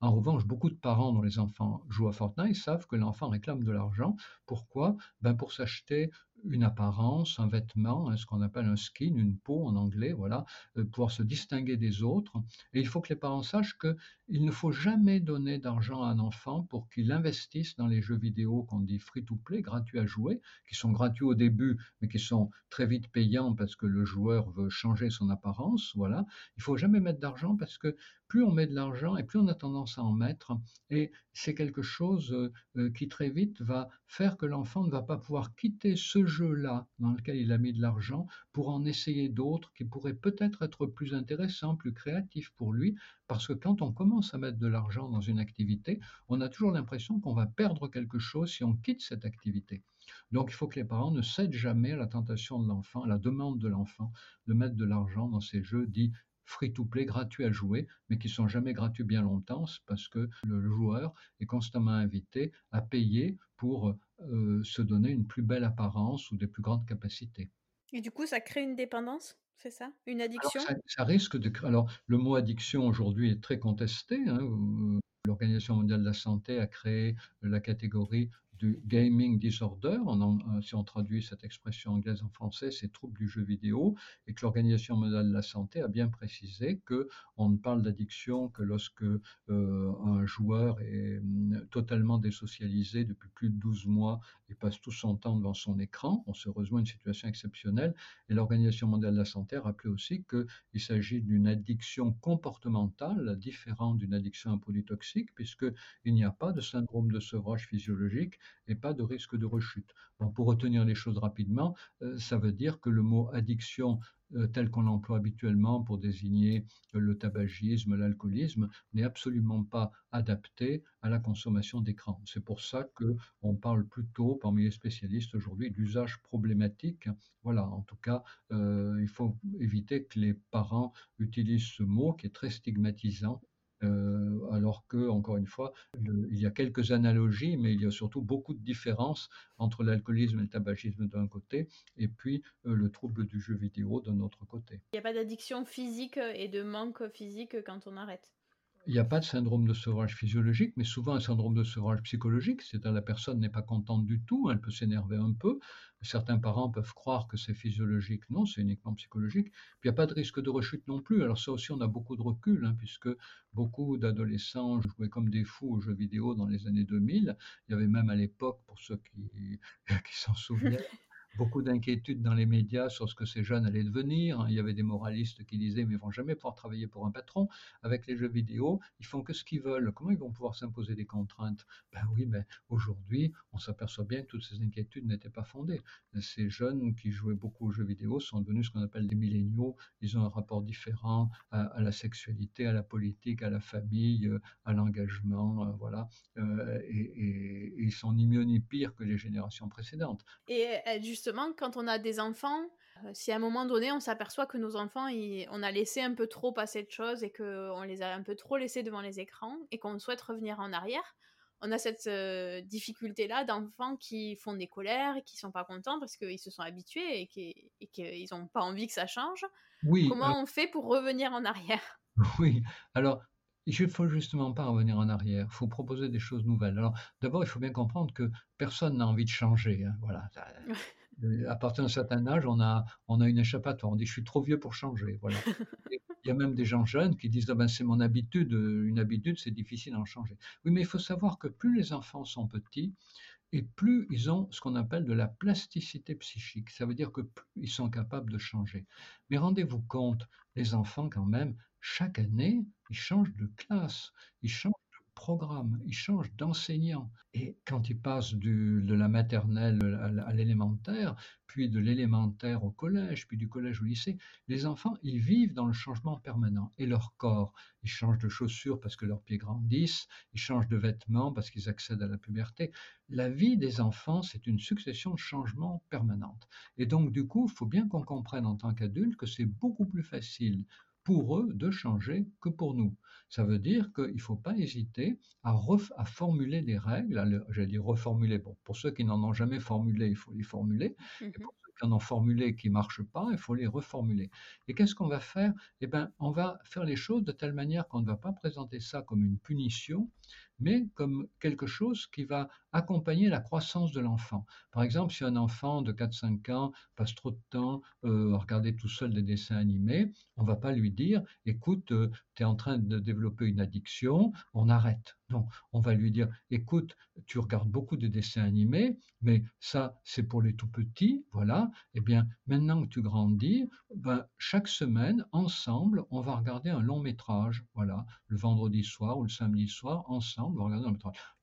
En revanche, beaucoup de parents dont les enfants jouent à Fortnite savent que l'enfant réclame de l'argent. Pourquoi? Ben Pour s'acheter une apparence, un vêtement, hein, ce qu'on appelle un skin, une peau en anglais, voilà, euh, pouvoir se distinguer des autres. Et il faut que les parents sachent qu'il ne faut jamais donner d'argent à un enfant pour qu'il investisse dans les jeux vidéo qu'on dit free-to-play, gratuits à jouer, qui sont gratuits au début, mais qui sont très vite payants parce que le joueur veut changer son apparence, voilà. Il faut jamais mettre d'argent parce que plus on met de l'argent et plus on a tendance à en mettre, et c'est quelque chose euh, euh, qui très vite va faire que l'enfant ne va pas pouvoir quitter ce jeu-là dans lequel il a mis de l'argent pour en essayer d'autres qui pourraient peut-être être plus intéressants, plus créatifs pour lui, parce que quand on commence à mettre de l'argent dans une activité, on a toujours l'impression qu'on va perdre quelque chose si on quitte cette activité. Donc il faut que les parents ne cèdent jamais à la tentation de l'enfant, à la demande de l'enfant de mettre de l'argent dans ces jeux dits free-to-play, gratuits à jouer, mais qui sont jamais gratuits bien longtemps, parce que le joueur est constamment invité à payer pour euh, se donner une plus belle apparence ou des plus grandes capacités. Et du coup, ça crée une dépendance c'est ça? Une addiction? ça, risque de. Alors, le mot addiction aujourd'hui est très contesté. Hein, L'Organisation mondiale de la santé a créé la catégorie du gaming disorder, euh, si on traduit cette expression anglaise en français, c'est troubles du jeu vidéo, et que l'Organisation mondiale de la santé a bien précisé que on ne parle d'addiction que lorsque euh, un joueur est mm, totalement désocialisé depuis plus de 12 mois et passe tout son temps devant son écran. On se heureusement une situation exceptionnelle. Et l'Organisation mondiale de la santé a rappelé aussi qu'il s'agit d'une addiction comportementale différente d'une addiction à un produit toxique, puisqu'il n'y a pas de syndrome de sevrage physiologique et pas de risque de rechute. pour retenir les choses rapidement, euh, ça veut dire que le mot addiction euh, tel qu'on l'emploie habituellement pour désigner le tabagisme, l'alcoolisme, n'est absolument pas adapté à la consommation d'écran. C'est pour ça qu'on parle plutôt, parmi les spécialistes aujourd'hui, d'usage problématique. Voilà, en tout cas, euh, il faut éviter que les parents utilisent ce mot qui est très stigmatisant euh, alors que, encore une fois, il y a quelques analogies, mais il y a surtout beaucoup de différences entre l'alcoolisme et le tabagisme d'un côté, et puis euh, le trouble du jeu vidéo d'un autre côté. Il n'y a pas d'addiction physique et de manque physique quand on arrête il n'y a pas de syndrome de sevrage physiologique, mais souvent un syndrome de sevrage psychologique, c'est-à-dire la personne n'est pas contente du tout, elle peut s'énerver un peu. Certains parents peuvent croire que c'est physiologique, non, c'est uniquement psychologique. Puis il n'y a pas de risque de rechute non plus. Alors ça aussi, on a beaucoup de recul, hein, puisque beaucoup d'adolescents jouaient comme des fous aux jeux vidéo dans les années 2000. Il y avait même à l'époque, pour ceux qui, qui s'en souviennent, beaucoup d'inquiétudes dans les médias sur ce que ces jeunes allaient devenir. Il y avait des moralistes qui disaient mais ils vont jamais pouvoir travailler pour un patron. Avec les jeux vidéo, ils font que ce qu'ils veulent. Comment ils vont pouvoir s'imposer des contraintes? Ben oui, mais aujourd'hui, on s'aperçoit bien que toutes ces inquiétudes n'étaient pas fondées. Ces jeunes qui jouaient beaucoup aux jeux vidéo sont devenus ce qu'on appelle des milléniaux. Ils ont un rapport différent à, la sexualité, à la politique, à la famille, à l'engagement, euh, voilà. Euh, et, ils sont ni mieux ni pire que les générations précédentes. Et justement quand on a des enfants, euh, si à un moment donné, on s'aperçoit que nos enfants, on a laissé un peu trop passer de choses et qu'on les a un peu trop laissés devant les écrans et qu'on souhaite revenir en arrière, on a cette euh, difficulté-là d'enfants qui font des colères, qui sont pas contents parce qu'ils se sont habitués et qu'ils n'ont pas envie que ça change. Oui, Comment on fait pour revenir en arrière? Oui, alors il ne faut justement pas revenir en arrière, il faut proposer des choses nouvelles. Alors d'abord, il faut bien comprendre que personne n'a envie de changer. Hein, voilà. À partir d'un certain âge, on a, on a une échappatoire. On dit, je suis trop vieux pour changer. Voilà. Il y a même des gens jeunes qui disent, ah ben, c'est mon habitude, une habitude, c'est difficile d'en changer. Oui, mais il faut savoir que plus les enfants sont petits, et plus ils ont ce qu'on appelle de la plasticité psychique. Ça veut dire que plus ils sont capables de changer. Mais rendez-vous compte, les enfants, quand même, chaque année, ils changent de classe, ils changent programme, ils changent d'enseignant. Et quand ils passent de la maternelle à l'élémentaire, puis de l'élémentaire au collège, puis du collège au lycée, les enfants, ils vivent dans le changement permanent. Et leur corps, ils changent de chaussures parce que leurs pieds grandissent, ils changent de vêtements parce qu'ils accèdent à la puberté. La vie des enfants, c'est une succession de changements permanentes. Et donc, du coup, il faut bien qu'on comprenne en tant qu'adulte que c'est beaucoup plus facile pour eux de changer que pour nous. Ça veut dire qu'il ne faut pas hésiter à, à formuler des règles, j'allais dire reformuler, bon, pour ceux qui n'en ont jamais formulé, il faut les formuler, et pour ceux qui en ont formulé qui ne marchent pas, il faut les reformuler. Et qu'est-ce qu'on va faire? Eh bien, on va faire les choses de telle manière qu'on ne va pas présenter ça comme une punition, mais comme quelque chose qui va accompagner la croissance de l'enfant. Par exemple, si un enfant de 4-5 ans passe trop de temps euh, à regarder tout seul des dessins animés, on ne va pas lui dire, écoute, euh, tu es en train de développer une addiction, on arrête. Non, on va lui dire, écoute, tu regardes beaucoup de dessins animés, mais ça, c'est pour les tout petits, voilà. Eh bien, maintenant que tu grandis, ben, chaque semaine, ensemble, on va regarder un long métrage, voilà, le vendredi soir ou le samedi soir, ensemble,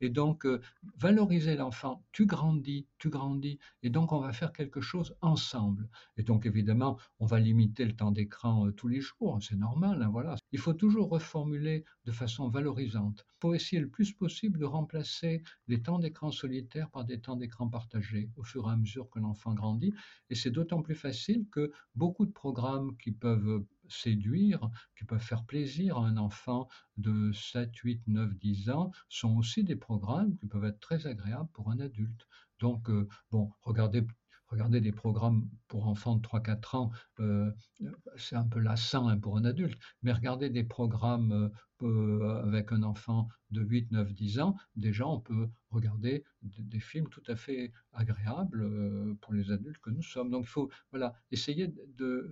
Et donc, euh, valoriser l'enfant, tu grandis, tu grandis, et donc on va faire quelque chose ensemble. Et donc, évidemment, on va limiter le temps d'écran euh, tous les jours, c'est normal, hein, voilà. Il faut toujours reformuler de façon valorisante. Il faut essayer le plus possible de remplacer les temps d'écran solitaires par des temps d'écran partagés au fur et à mesure que l'enfant grandit. Et c'est d'autant plus facile que beaucoup de programmes qui peuvent séduire, qui peuvent faire plaisir à un enfant de 7, 8, 9, 10 ans, sont aussi des programmes qui peuvent être très agréables pour un adulte. Donc, euh, bon, regardez Regardez des programmes pour enfants de 3-4 ans, euh, c'est un peu lassant hein, pour un adulte, mais regardez des programmes euh, euh, avec un enfant de 8, 9, 10 ans, déjà on peut regarder des, films tout à fait agréables pour les adultes que nous sommes. Donc il faut voilà, essayer de,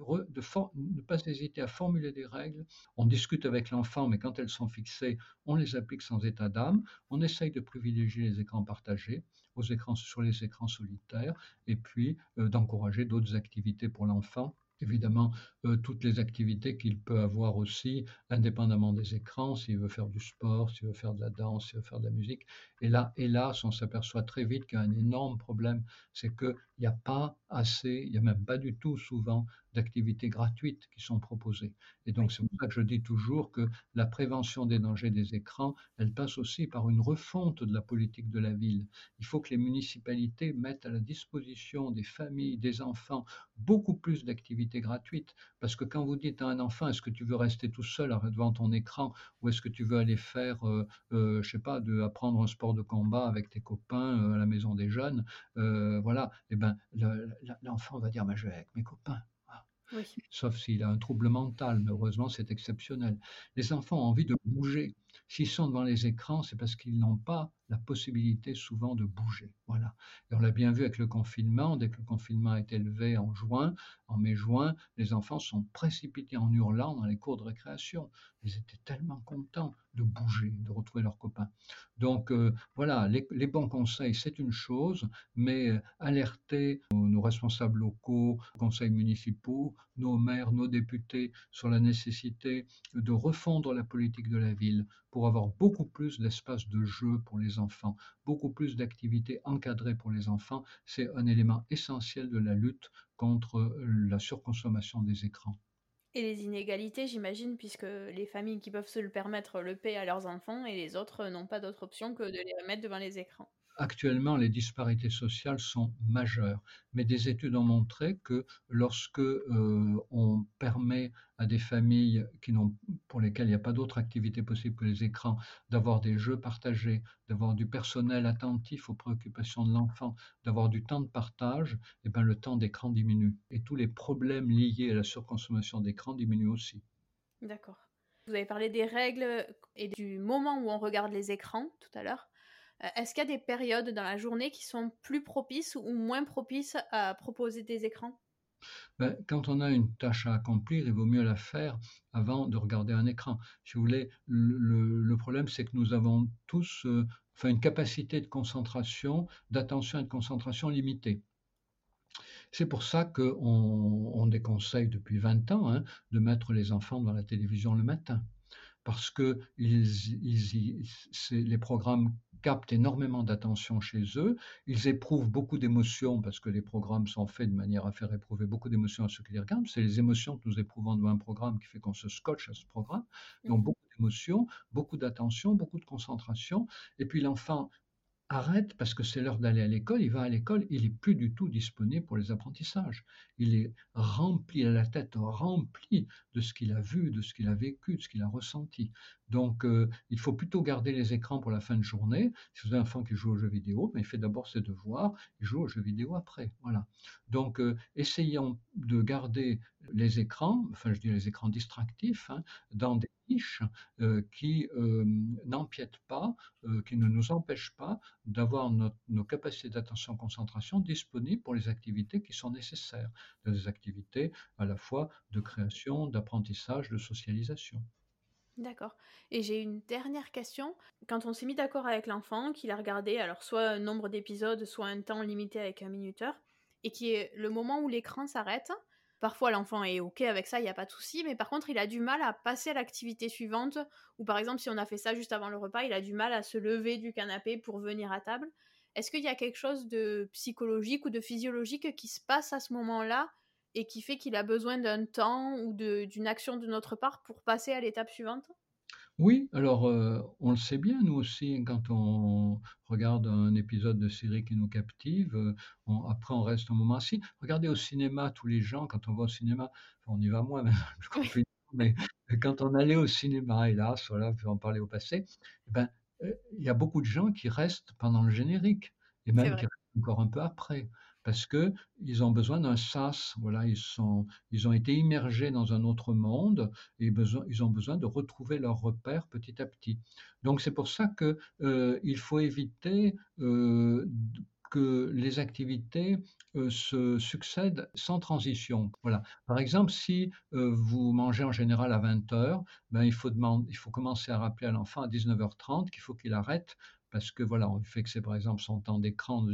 ne pas hésiter à formuler des règles. On discute avec l'enfant, mais quand elles sont fixées, on les applique sans état d'âme. On essaye de privilégier les écrans partagés aux écrans, sur les écrans solitaires, et puis euh, d'encourager d'autres activités pour l'enfant évidemment euh, toutes les activités qu'il peut avoir aussi, indépendamment des écrans, s'il veut faire du sport, s'il veut faire de la danse, s'il veut faire de la musique. Et là, hélas, on s'aperçoit très vite qu'il y a un énorme problème, c'est qu'il n'y a pas assez, il n'y a même pas du tout souvent d'activités gratuites qui sont proposées. Et donc c'est pour ça que je dis toujours que la prévention des dangers des écrans, elle passe aussi par une refonte de la politique de la ville. Il faut que les municipalités mettent à la disposition des familles, des enfants, beaucoup plus d'activités gratuites. Parce que quand vous dites à un enfant, est-ce que tu veux rester tout seul devant ton écran ou est-ce que tu veux aller faire, euh, euh, je sais pas, de apprendre un sport de combat avec tes copains euh, à la maison des jeunes, voilà, et eh ben l'enfant va dire, bah, je vais avec mes copains. Sauf s'il a un trouble mental, mais heureusement c'est exceptionnel. Les enfants ont envie de bouger. S'ils sont devant les écrans, c'est parce qu'ils n'ont pas la possibilité souvent de bouger. Voilà. Et on l'a bien vu avec le confinement. Dès que le confinement a été levé en juin, en mai-juin, les enfants sont précipités en hurlant dans les cours de récréation. Ils étaient tellement contents de bouger, de retrouver leurs copains. Donc euh, voilà, les, bons conseils, c'est une chose, mais euh, alerter nos, responsables locaux, conseils municipaux, nos maires, nos députés sur la nécessité de refondre la politique de la ville pour avoir beaucoup plus d'espace de jeu pour les enfants, beaucoup plus d'activités encadrées pour les enfants, c'est un élément essentiel de la lutte contre la surconsommation des écrans. Et les inégalités, j'imagine, puisque les familles qui peuvent se le permettre le paient à leurs enfants et les autres n'ont pas d'autre option que de les remettre devant les écrans. Actuellement, les disparités sociales sont majeures, mais des études ont montré que lorsque euh, on permet à des familles qui pour lesquelles il n'y a pas d'autre activité possible que les écrans, d'avoir des jeux partagés, d'avoir du personnel attentif aux préoccupations de l'enfant, d'avoir du temps de partage, et eh ben, le temps d'écran diminue. Et tous les problèmes liés à la surconsommation d'écran diminuent aussi. D'accord. Vous avez parlé des règles et du moment où on regarde les écrans tout à l'heure. Est-ce qu'il y a des périodes dans la journée qui sont plus propices ou moins propices à proposer des écrans? Ben, quand on a une tâche à accomplir, il vaut mieux la faire avant de regarder un écran. Si vous voulez, le, problème, c'est que nous avons tous euh, enfin, une capacité de concentration, d'attention et de concentration limitée. C'est pour ça qu'on on déconseille depuis 20 ans hein, de mettre les enfants devant la télévision le matin parce que ils, les programmes captent énormément d'attention chez eux, ils éprouvent beaucoup d'émotions parce que les programmes sont faits de manière à faire éprouver beaucoup d'émotions à ceux qui les regardent. C'est les émotions que nous éprouvons devant un programme qui fait qu'on se scotche à ce programme. Donc mmh. beaucoup d'émotions, beaucoup d'attention, beaucoup de concentration. Et puis l'enfant arrête parce que c'est l'heure d'aller à l'école, il va à l'école, il n'est plus du tout disponible pour les apprentissages. Il est rempli à la tête, rempli de ce qu'il a vu, de ce qu'il a vécu, de ce qu'il a ressenti. Donc, euh, il faut plutôt garder les écrans pour la fin de journée. Si vous avez un enfant qui joue aux jeux vidéo, mais il fait d'abord ses devoirs, il joue aux jeux vidéo après. Voilà. Donc, euh, essayons de garder les écrans, enfin, je dis les écrans distractifs, hein, dans des euh, qui n'empiètent pas, qui ne nous empêchent pas d'avoir nos capacités d'attention concentration disponibles pour les activités qui sont nécessaires, des activités à la fois de création, d'apprentissage, de socialisation. D'accord. Et j'ai une dernière question. Quand on s'est mis d'accord avec l'enfant, qu'il a regardé, alors soit un nombre d'épisodes, soit un temps limité avec un minuteur, et qui est le moment où l'écran s'arrête, Parfois, l'enfant est OK avec ça, il n'y a pas de souci, mais par contre, il a du mal à passer à l'activité suivante, ou par exemple, si on a fait ça juste avant le repas, il a du mal à se lever du canapé pour venir à table. Est-ce qu'il y a quelque chose de psychologique ou de physiologique qui se passe à ce moment-là et qui fait qu'il a besoin d'un temps ou d'une action de notre part pour passer à l'étape suivante? Oui, alors euh, on le sait bien, nous aussi, quand on regarde un épisode de série qui nous captive, euh, après on reste un moment assis. Regardez au cinéma, tous les gens, quand on va au cinéma, on y va moins, mais je mais quand on allait au cinéma, hélas, voilà, en parler au passé, eh ben, euh, il y a beaucoup de gens qui restent pendant le générique, et même qui restent encore un peu après parce que ils ont besoin d'un sas. Voilà, ils sont, ils ont été immergés dans un autre monde et ils ont besoin de retrouver leurs repères petit à petit. Donc c'est pour ça que euh, il faut éviter euh, que les activités euh, se succèdent sans transition. Voilà. Par exemple, si vous mangez en général à 20 heures, ben, il, faut demander, il faut commencer à rappeler à l'enfant à 19h30 qu'il faut qu'il arrête parce que voilà, on c'est par exemple son temps d'écran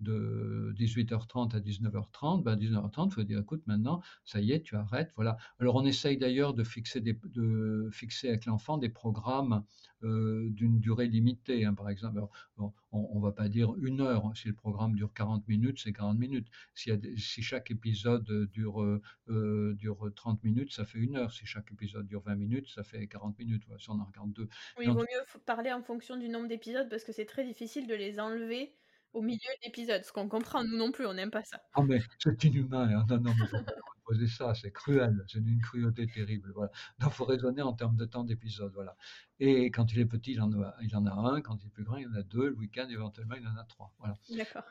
de, 18h30 à 19h30, ben 19h30, il faut dire écoute maintenant, ça y est, tu arrêtes, voilà. Alors on essaye d'ailleurs de fixer de fixer avec l'enfant des programmes euh, d'une durée limitée, hein, par exemple. on, ne va pas dire une heure. Hein. Si le programme dure 40 minutes, c'est 40 minutes. Si, si chaque épisode dure euh, dure 30 minutes, ça fait une heure. Si chaque épisode dure 20 minutes, ça fait 40 minutes. Voilà, si on en regarde deux. Oui, il vaut mieux parler en fonction du nombre d'épisodes parce que c'est très difficile de les enlever au milieu de l'épisode. Ce qu'on comprend, nous non plus, on n'aime pas ça. Ah, mais c'est inhumain. Hein. Non, non, mais faut pas poser ça, c'est cruel. C'est une cruauté terrible. Voilà. Donc, il faut raisonner en termes de temps d'épisode. Voilà. Et quand il est petit, il en, a, il en a un. Quand il est plus grand, il en a deux. Le week-end, éventuellement, il en a trois. Voilà.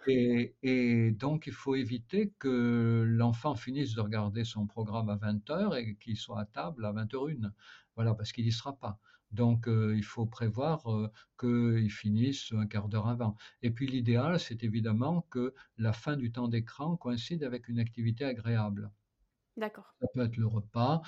Et, et, donc, il faut éviter que l'enfant finisse de regarder son programme à 20h et qu'il soit à table à 20h01. Voilà, parce qu'il n'y sera pas. Donc, euh, il faut prévoir euh, qu'ils finissent un quart d'heure avant. Et puis, l'idéal, c'est évidemment que la fin du temps d'écran coïncide avec une activité agréable. D'accord. Ça peut être le repas,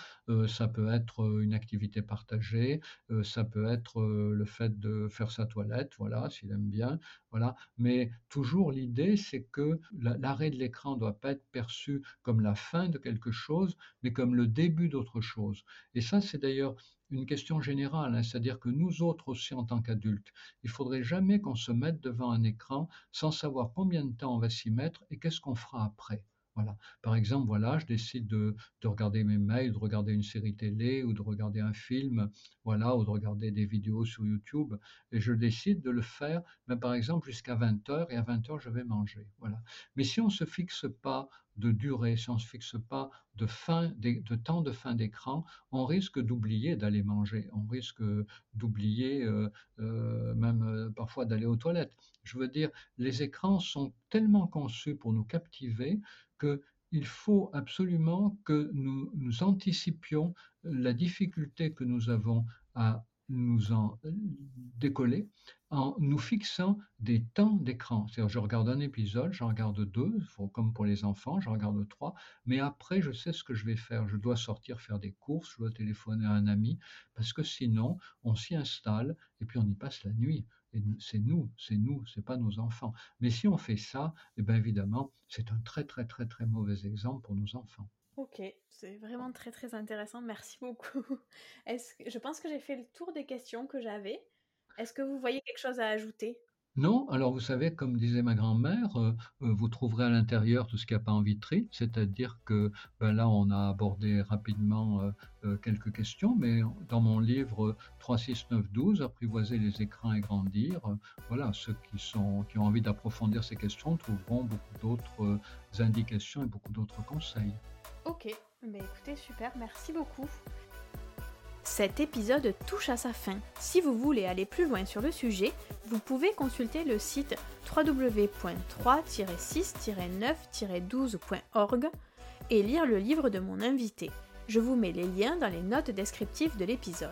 ça peut être une activité partagée, ça peut être le fait de faire sa toilette, voilà, s'il aime bien, voilà. Mais toujours l'idée, c'est que l'arrêt de l'écran ne doit pas être perçu comme la fin de quelque chose, mais comme le début d'autre chose. Et ça, c'est d'ailleurs une question générale, hein, c'est-à-dire que nous autres aussi en tant qu'adultes, il faudrait jamais qu'on se mette devant un écran sans savoir combien de temps on va s'y mettre et qu'est-ce qu'on fera après. Voilà. Par exemple, voilà, je décide de, regarder mes mails, de regarder une série télé ou de regarder un film, voilà, ou de regarder des vidéos sur YouTube, et je décide de le faire, mais par exemple jusqu'à 20 heures, et à 20 heures, je vais manger, voilà. Mais si on ne se fixe pas de durée, si on ne se fixe pas de, fin, de temps de fin d'écran, on risque d'oublier d'aller manger, on risque d'oublier euh, euh, même euh, parfois d'aller aux toilettes. Je veux dire, les écrans sont tellement conçus pour nous captiver qu'il faut absolument que nous, nous anticipions la difficulté que nous avons à nous en décoller en nous fixant des temps d'écran. C'est-à-dire, je regarde un épisode, j'en regarde deux, comme pour les enfants, j'en regarde trois, mais après, je sais ce que je vais faire. Je dois sortir faire des courses, je dois téléphoner à un ami, parce que sinon, on s'y installe et puis on y passe la nuit. C'est nous, c'est nous, c'est pas nos enfants. Mais si on fait ça, eh bien évidemment, c'est un très très très très mauvais exemple pour nos enfants. Ok, c'est vraiment très très intéressant. Merci beaucoup. Est-ce que je pense que j'ai fait le tour des questions que j'avais. Est-ce que vous voyez quelque chose à ajouter? Non, alors vous savez, comme disait ma grand-mère, euh, euh, vous trouverez à l'intérieur tout ce qu'il n'y a pas en vitrine, c'est-à-dire que ben là, on a abordé rapidement euh, quelques questions, mais dans mon livre 36912, Apprivoiser les écrans et grandir, voilà, ceux qui, sont, qui ont envie d'approfondir ces questions trouveront beaucoup d'autres indications et beaucoup d'autres conseils. Ok, mais écoutez, super, merci beaucoup. Cet épisode touche à sa fin. Si vous voulez aller plus loin sur le sujet, vous pouvez consulter le site www.3-6-9-12.org et lire le livre de mon invité. Je vous mets les liens dans les notes descriptives de l'épisode.